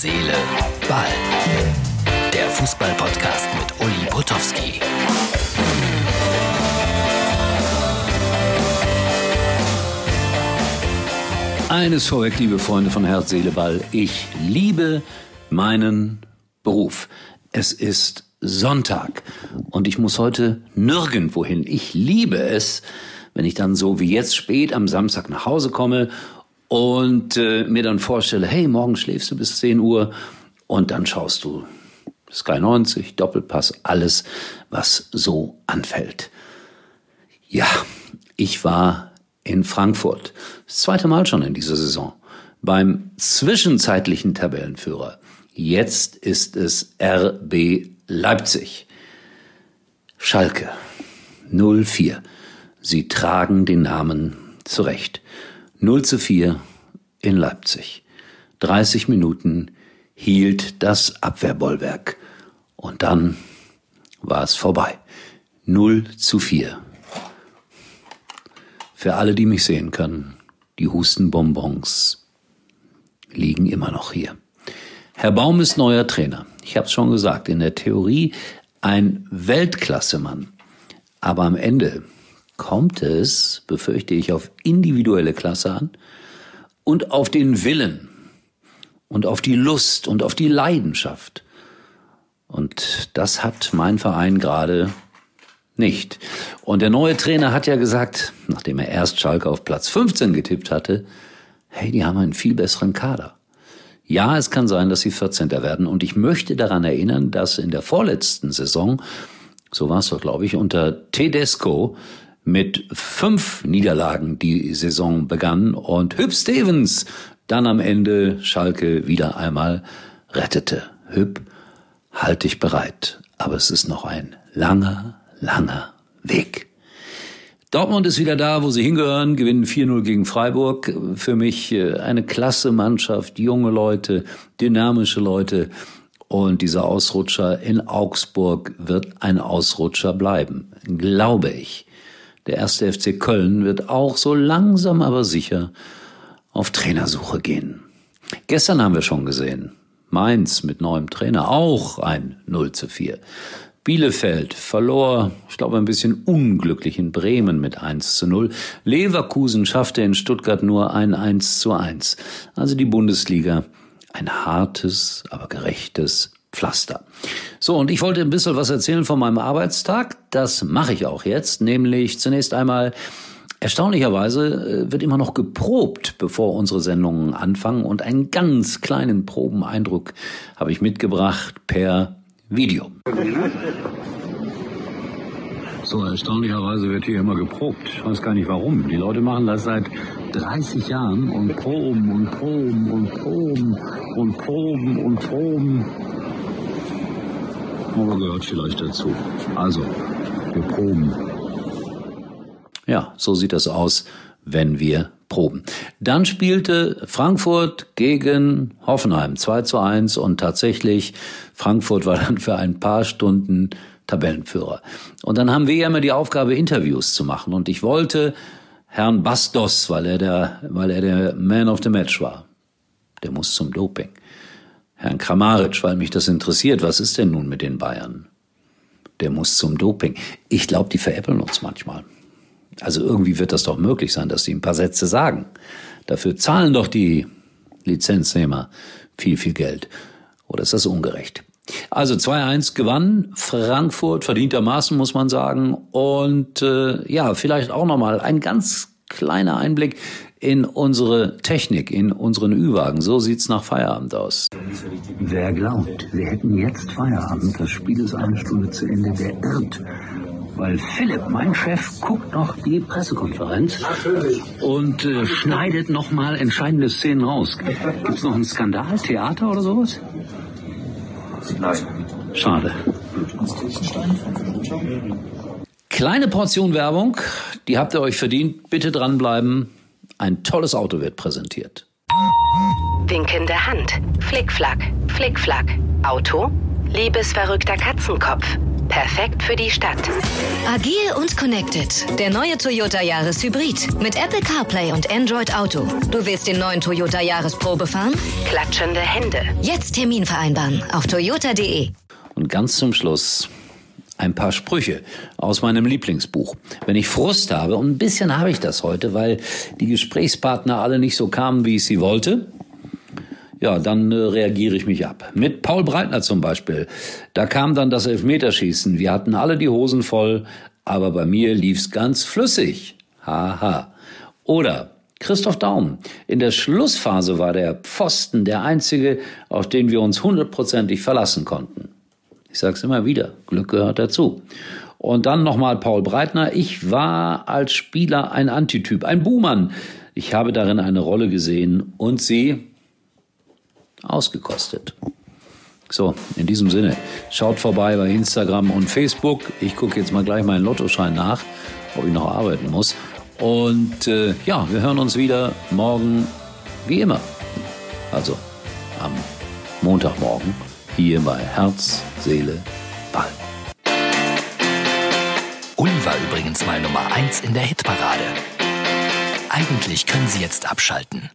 Seele, Ball. Der Fußball-Podcast mit Uli Potowski. Eines vorweg, liebe Freunde von Herz, Seele, Ball. Ich liebe meinen Beruf. Es ist Sonntag und ich muss heute nirgendwo hin. Ich liebe es, wenn ich dann so wie jetzt spät am Samstag nach Hause komme und äh, mir dann vorstelle, hey, morgen schläfst du bis 10 Uhr und dann schaust du Sky 90, Doppelpass, alles, was so anfällt. Ja, ich war in Frankfurt, das zweite Mal schon in dieser Saison, beim zwischenzeitlichen Tabellenführer. Jetzt ist es RB Leipzig. Schalke 04. Sie tragen den Namen zurecht. 0 zu 4 in Leipzig. 30 Minuten hielt das Abwehrbollwerk. Und dann war es vorbei. 0 zu 4. Für alle, die mich sehen können, die Hustenbonbons liegen immer noch hier. Herr Baum ist neuer Trainer. Ich habe es schon gesagt, in der Theorie ein Weltklassemann. Aber am Ende kommt es, befürchte ich, auf individuelle Klasse an und auf den Willen und auf die Lust und auf die Leidenschaft. Und das hat mein Verein gerade nicht. Und der neue Trainer hat ja gesagt, nachdem er erst Schalke auf Platz 15 getippt hatte, hey, die haben einen viel besseren Kader. Ja, es kann sein, dass sie 14. werden. Und ich möchte daran erinnern, dass in der vorletzten Saison, so war es doch, glaube ich, unter Tedesco mit fünf Niederlagen die Saison begann und Hüb Stevens dann am Ende Schalke wieder einmal rettete. Hüb, halt dich bereit. Aber es ist noch ein langer, langer Weg. Dortmund ist wieder da, wo sie hingehören, gewinnen 4-0 gegen Freiburg. Für mich äh, eine klasse Mannschaft, junge Leute, dynamische Leute. Und dieser Ausrutscher in Augsburg wird ein Ausrutscher bleiben, glaube ich. Der erste FC Köln wird auch so langsam aber sicher auf Trainersuche gehen. Gestern haben wir schon gesehen, Mainz mit neuem Trainer auch ein 0 zu 4. Bielefeld verlor, ich glaube, ein bisschen unglücklich in Bremen mit 1 zu 0. Leverkusen schaffte in Stuttgart nur ein 1 zu 1. Also die Bundesliga ein hartes, aber gerechtes Pflaster. So, und ich wollte ein bisschen was erzählen von meinem Arbeitstag. Das mache ich auch jetzt, nämlich zunächst einmal Erstaunlicherweise äh, wird immer noch geprobt, bevor unsere Sendungen anfangen und einen ganz kleinen Probeneindruck habe ich mitgebracht per Video. So, erstaunlicherweise wird hier immer geprobt. Ich weiß gar nicht warum. Die Leute machen das seit 30 Jahren und proben und proben und proben und proben und proben. Aber gehört vielleicht dazu. Also, wir proben. Ja, so sieht das aus, wenn wir proben. Dann spielte Frankfurt gegen Hoffenheim 2 zu 1 und tatsächlich Frankfurt war dann für ein paar Stunden Tabellenführer. Und dann haben wir ja immer die Aufgabe, Interviews zu machen. Und ich wollte Herrn Bastos, weil er der, weil er der Man of the Match war. Der muss zum Doping. Herrn Kramaric, weil mich das interessiert. Was ist denn nun mit den Bayern? Der muss zum Doping. Ich glaube, die veräppeln uns manchmal. Also irgendwie wird das doch möglich sein, dass sie ein paar Sätze sagen. Dafür zahlen doch die Lizenznehmer viel, viel Geld. Oder ist das ungerecht? Also 2-1 gewann Frankfurt, verdientermaßen muss man sagen. Und äh, ja, vielleicht auch nochmal ein ganz kleiner Einblick in unsere Technik, in unseren Ü-Wagen. So sieht's nach Feierabend aus. Wer glaubt, wir hätten jetzt Feierabend, das Spiel ist eine Stunde zu Ende, der irrt weil Philipp, mein Chef, guckt noch die Pressekonferenz und äh, schneidet noch mal entscheidende Szenen raus. Gibt's noch einen Skandal, Theater oder sowas? Nein. Schade. Kleine Portion Werbung, die habt ihr euch verdient. Bitte dranbleiben. Ein tolles Auto wird präsentiert. Winkende Hand. Flickflack. Flickflack. Auto. Liebesverrückter Katzenkopf. Perfekt für die Stadt. Agil und connected. Der neue Toyota Yaris Hybrid. Mit Apple CarPlay und Android Auto. Du willst den neuen Toyota Yaris Probe fahren? Klatschende Hände. Jetzt Termin vereinbaren auf toyota.de. Und ganz zum Schluss ein paar Sprüche aus meinem Lieblingsbuch. Wenn ich Frust habe, und ein bisschen habe ich das heute, weil die Gesprächspartner alle nicht so kamen, wie ich sie wollte, ja, dann äh, reagiere ich mich ab. Mit Paul Breitner zum Beispiel. Da kam dann das Elfmeterschießen. Wir hatten alle die Hosen voll, aber bei mir lief's ganz flüssig. Haha. Oder Christoph Daum. In der Schlussphase war der Pfosten der einzige, auf den wir uns hundertprozentig verlassen konnten. Ich sag's immer wieder, Glück gehört dazu. Und dann nochmal Paul Breitner. Ich war als Spieler ein Antityp, ein Buhmann. Ich habe darin eine Rolle gesehen und sie ausgekostet. So, in diesem Sinne, schaut vorbei bei Instagram und Facebook. Ich gucke jetzt mal gleich meinen Lottoschein nach, ob ich noch arbeiten muss. Und äh, ja, wir hören uns wieder morgen, wie immer. Also am Montagmorgen hier bei Herz, Seele, Ball. Uli war übrigens mal Nummer 1 in der Hitparade. Eigentlich können Sie jetzt abschalten.